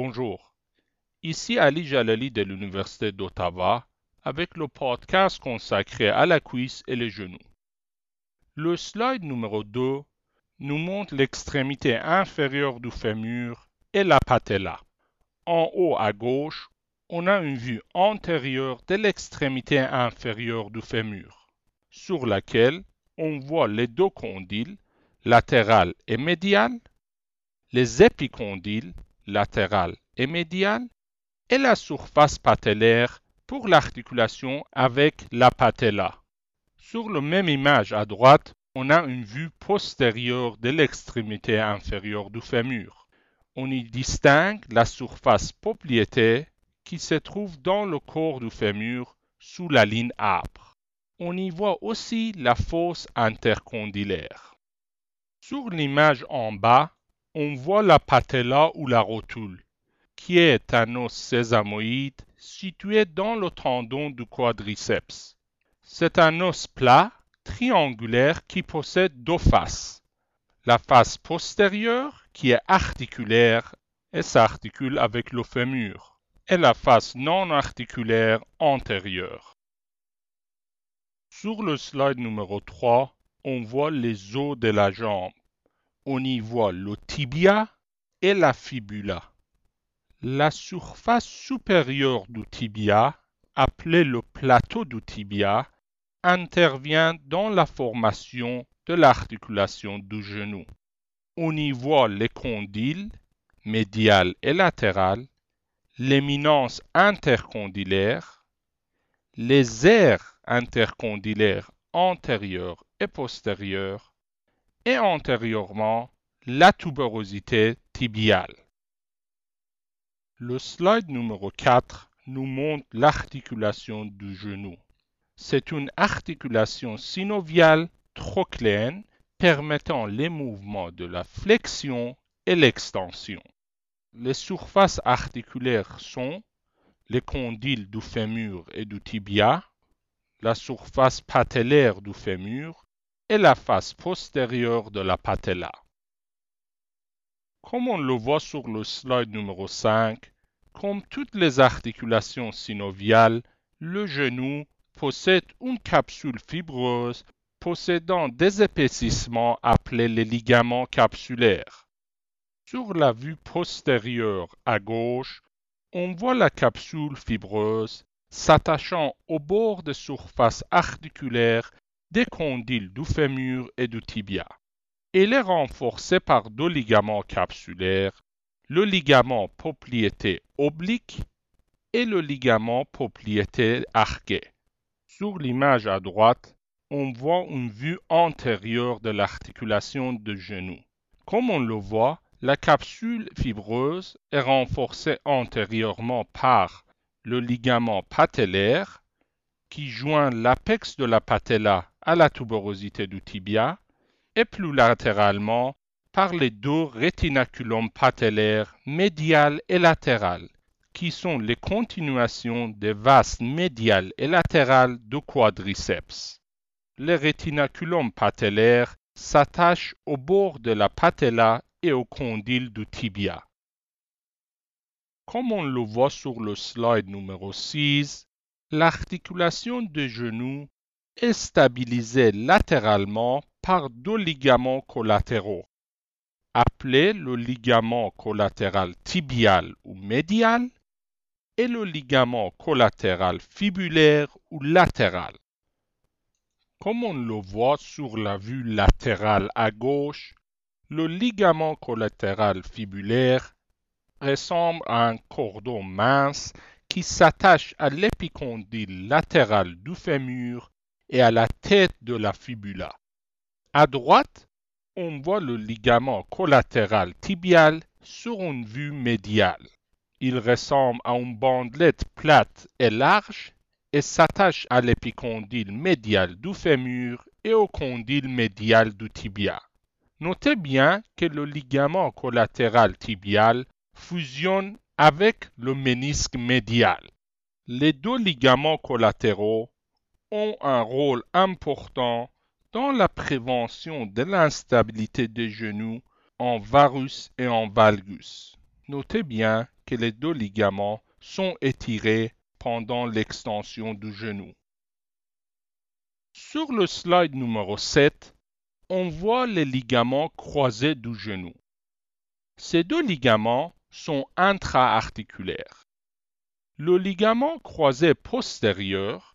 Bonjour, ici Ali Jalali de l'Université d'Ottawa avec le podcast consacré à la cuisse et les genoux. Le slide numéro 2 nous montre l'extrémité inférieure du fémur et la patella. En haut à gauche, on a une vue antérieure de l'extrémité inférieure du fémur, sur laquelle on voit les deux condyles, latéral et médial, les épicondyles, latéral et médial, et la surface patellaire pour l'articulation avec la patella. Sur la même image à droite, on a une vue postérieure de l'extrémité inférieure du fémur. On y distingue la surface popliteée qui se trouve dans le corps du fémur sous la ligne âpre. On y voit aussi la fosse intercondylaire. Sur l'image en bas, on voit la patella ou la rotule, qui est un os sésamoïde situé dans le tendon du quadriceps. C'est un os plat, triangulaire, qui possède deux faces. La face postérieure, qui est articulaire et s'articule avec le fémur, et la face non articulaire antérieure. Sur le slide numéro 3, on voit les os de la jambe on y voit le tibia et la fibula. La surface supérieure du tibia, appelée le plateau du tibia, intervient dans la formation de l'articulation du genou. On y voit les condyles, médial et latéral, l'éminence intercondylaire, les aires intercondylaires antérieures et postérieures, et antérieurement la tuberosité tibiale. Le slide numéro 4 nous montre l'articulation du genou. C'est une articulation synoviale trochléenne permettant les mouvements de la flexion et l'extension. Les surfaces articulaires sont les condyles du fémur et du tibia, la surface patellaire du fémur et la face postérieure de la patella. Comme on le voit sur le slide numéro 5, comme toutes les articulations synoviales, le genou possède une capsule fibreuse possédant des épaississements appelés les ligaments capsulaires. Sur la vue postérieure à gauche, on voit la capsule fibreuse s'attachant au bord de surface articulaire des condyles du fémur et du tibia. Elle est renforcée par deux ligaments capsulaires, le ligament poplité oblique et le ligament poplité arqué. Sur l'image à droite, on voit une vue antérieure de l'articulation de genou. Comme on le voit, la capsule fibreuse est renforcée antérieurement par le ligament patellaire qui joint l'apex de la patella à la tuberosité du tibia et plus latéralement par les deux rétinaculums patellaires médial et latéral, qui sont les continuations des vases médial et latéral du quadriceps. Les rétinaculums patellaires s'attachent au bord de la patella et au condyle du tibia. Comme on le voit sur le slide numéro 6, l'articulation des genoux est stabilisé latéralement par deux ligaments collatéraux, appelés le ligament collatéral tibial ou médial et le ligament collatéral fibulaire ou latéral. Comme on le voit sur la vue latérale à gauche, le ligament collatéral fibulaire ressemble à un cordon mince qui s'attache à l'épicondyle latéral du fémur et à la tête de la fibula. À droite, on voit le ligament collatéral tibial sur une vue médiale. Il ressemble à une bandelette plate et large et s'attache à l'épicondyle médial du fémur et au condyle médial du tibia. Notez bien que le ligament collatéral tibial fusionne avec le ménisque médial. Les deux ligaments collatéraux ont un rôle important dans la prévention de l'instabilité des genoux en varus et en valgus. Notez bien que les deux ligaments sont étirés pendant l'extension du genou. Sur le slide numéro 7, on voit les ligaments croisés du genou. Ces deux ligaments sont intra-articulaires. Le ligament croisé postérieur,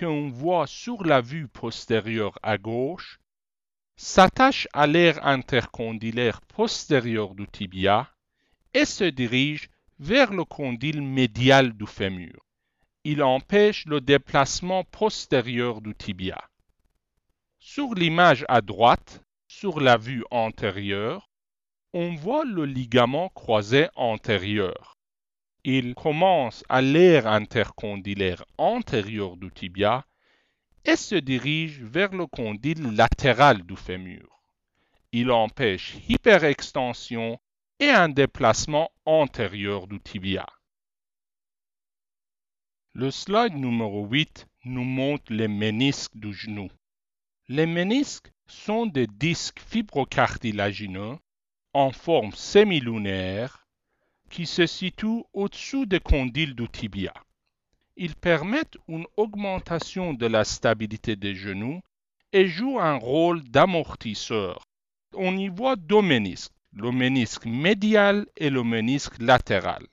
qu'on voit sur la vue postérieure à gauche, s'attache à l'aire intercondylaire postérieure du tibia et se dirige vers le condyle médial du fémur. Il empêche le déplacement postérieur du tibia. Sur l'image à droite, sur la vue antérieure, on voit le ligament croisé antérieur il commence à l'aire intercondylaire antérieure du tibia et se dirige vers le condyle latéral du fémur. Il empêche hyperextension et un déplacement antérieur du tibia. Le slide numéro 8 nous montre les ménisques du genou. Les ménisques sont des disques fibrocartilagineux en forme semilunaire qui se situent au-dessous des condyles du tibia. Ils permettent une augmentation de la stabilité des genoux et jouent un rôle d'amortisseur. On y voit deux ménisques, le ménisque médial et le ménisque latéral.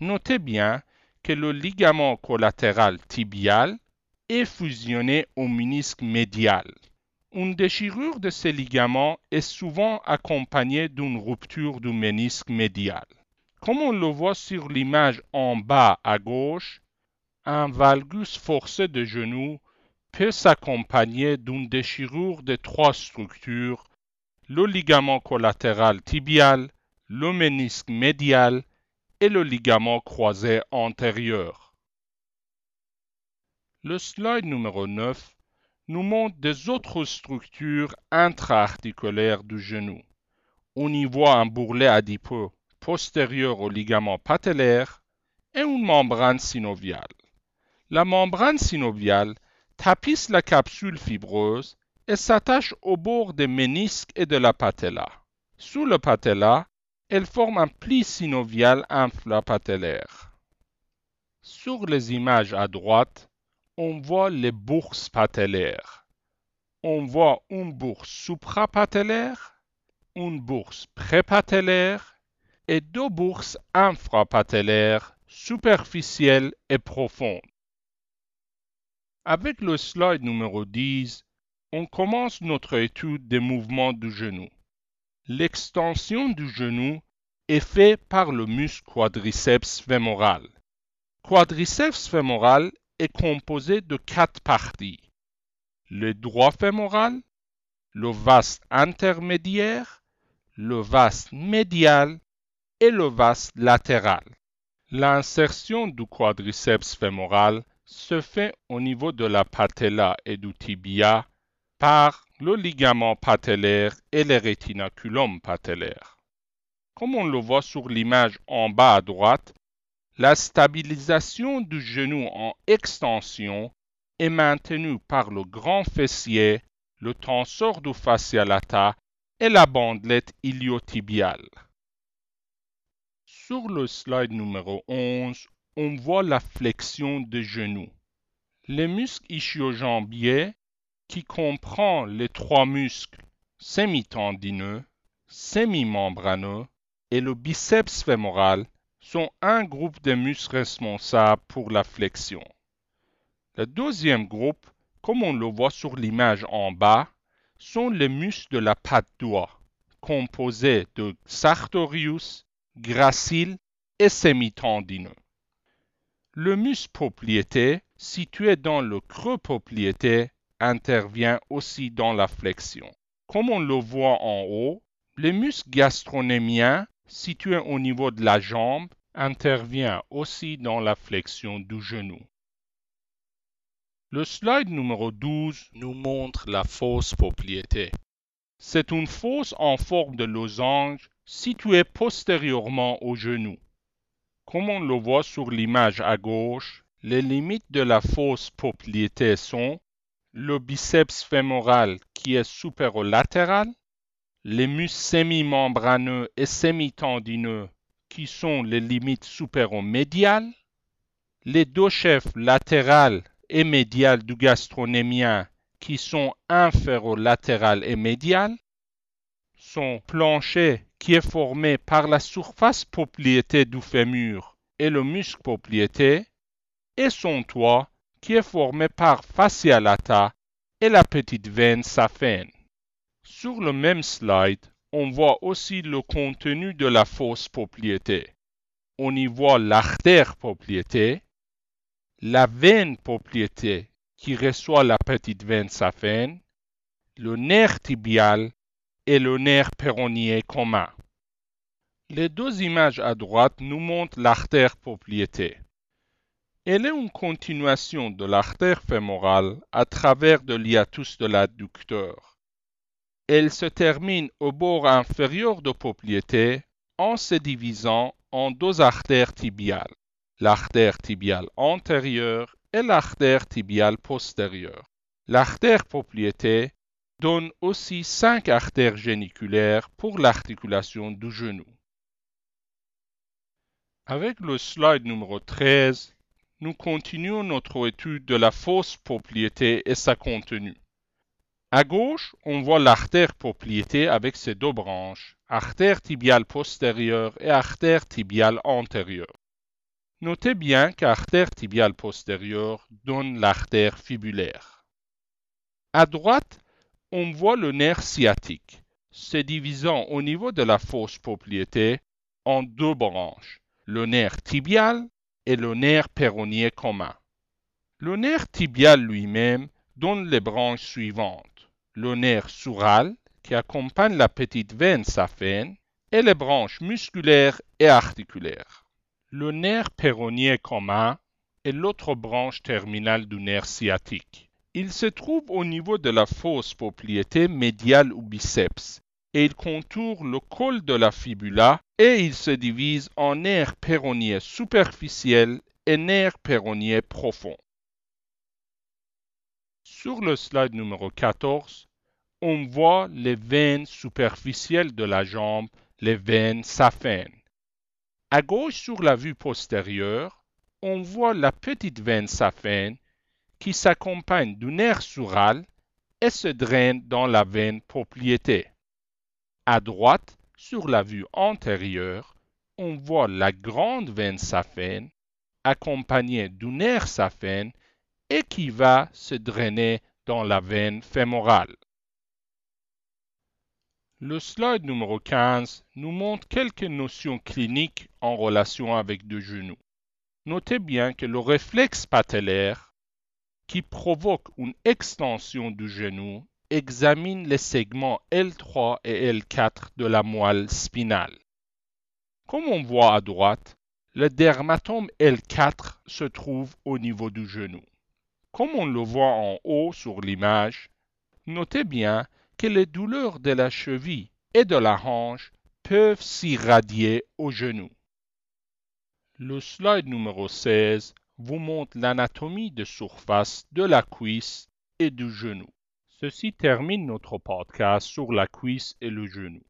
Notez bien que le ligament collatéral tibial est fusionné au ménisque médial. Une déchirure de ces ligaments est souvent accompagnée d'une rupture du ménisque médial. Comme on le voit sur l'image en bas à gauche, un valgus forcé de genou peut s'accompagner d'une déchirure de trois structures, le ligament collatéral tibial, le ménisque médial et le ligament croisé antérieur. Le slide numéro 9 nous montre des autres structures intra-articulaires du genou. On y voit un bourrelet adipeux postérieure au ligament patellaire et une membrane synoviale. La membrane synoviale tapisse la capsule fibreuse et s'attache au bord des ménisques et de la patella. Sous le patella, elle forme un pli synovial infrapatellaire. Sur les images à droite, on voit les bourses patellaires. On voit une bourse suprapatellaire, une bourse prépatellaire et deux bourses infrapatellaires superficielles et profondes. Avec le slide numéro 10, on commence notre étude des mouvements du genou. L'extension du genou est faite par le muscle quadriceps fémoral. Quadriceps fémoral est composé de quatre parties. Le droit fémoral, le vaste intermédiaire, le vaste médial et le vaste latéral. L'insertion du quadriceps fémoral se fait au niveau de la patella et du tibia par le ligament patellaire et le rétinaculum patellaire. Comme on le voit sur l'image en bas à droite, la stabilisation du genou en extension est maintenue par le grand fessier, le tensor du fascia lata et la bandelette iliotibiale. Sur le slide numéro 11, on voit la flexion des genoux. Les muscles ischio-jambiers, qui comprend les trois muscles semi-tendineux, semi-membraneux et le biceps fémoral, sont un groupe de muscles responsables pour la flexion. Le deuxième groupe, comme on le voit sur l'image en bas, sont les muscles de la patte doigt, composés de sartorius, gracile et semi-tendineux. Le muscle propriété, situé dans le creux propriété, intervient aussi dans la flexion. Comme on le voit en haut, le muscle gastronémien, situé au niveau de la jambe, intervient aussi dans la flexion du genou. Le slide numéro 12 nous montre la fosse propriété. C'est une fosse en forme de losange situé postérieurement au genou. Comme on le voit sur l'image à gauche, les limites de la fosse popliteée sont le biceps fémoral qui est supérolatéral, les muscles semi-membraneux et semi-tendineux qui sont les limites supéromédiales, les deux chefs latéral et médial du gastronémien qui sont inférolatéral et médial, son plancher qui est formé par la surface propriété du fémur et le muscle propriété, et son toit qui est formé par fascia lata et la petite veine saphène. Sur le même slide, on voit aussi le contenu de la fosse propriété. On y voit l'artère propriété, la veine propriété qui reçoit la petite veine saphène, le nerf tibial le nerf péronnier commun. Les deux images à droite nous montrent l'artère propriété. Elle est une continuation de l'artère fémorale à travers le liatus de l'adducteur. Elle se termine au bord inférieur de propriété en se divisant en deux artères tibiales l'artère tibiale antérieure et l'artère tibiale postérieure. L'artère propriété donne aussi cinq artères géniculaires pour l'articulation du genou. Avec le slide numéro 13, nous continuons notre étude de la fausse propriété et sa contenu. À gauche, on voit l'artère propriété avec ses deux branches, artère tibiale postérieure et artère tibiale antérieure. Notez bien qu'artère tibiale postérieure donne l'artère fibulaire. À droite, on voit le nerf sciatique, se divisant au niveau de la fosse propriété en deux branches, le nerf tibial et le nerf péronnier commun. Le nerf tibial lui-même donne les branches suivantes, le nerf sural qui accompagne la petite veine saphène et les branches musculaires et articulaires. Le nerf péronnier commun est l'autre branche terminale du nerf sciatique. Il se trouve au niveau de la fosse propriété médiale ou biceps et il contourne le col de la fibula et il se divise en nerf péronnier superficiel et nerf péronnier profond. Sur le slide numéro 14, on voit les veines superficielles de la jambe, les veines saphènes. À gauche sur la vue postérieure, on voit la petite veine saphène qui s'accompagne du nerf sural et se draine dans la veine propriété. À droite, sur la vue antérieure, on voit la grande veine saphène accompagnée du nerf saphène et qui va se drainer dans la veine fémorale. Le slide numéro 15 nous montre quelques notions cliniques en relation avec le genou. Notez bien que le réflexe patellaire, qui provoque une extension du genou, examine les segments L3 et L4 de la moelle spinale. Comme on voit à droite, le dermatome L4 se trouve au niveau du genou. Comme on le voit en haut sur l'image, notez bien que les douleurs de la cheville et de la hanche peuvent s'irradier au genou. Le slide numéro 16 vous montre l'anatomie de surface de la cuisse et du genou. Ceci termine notre podcast sur la cuisse et le genou.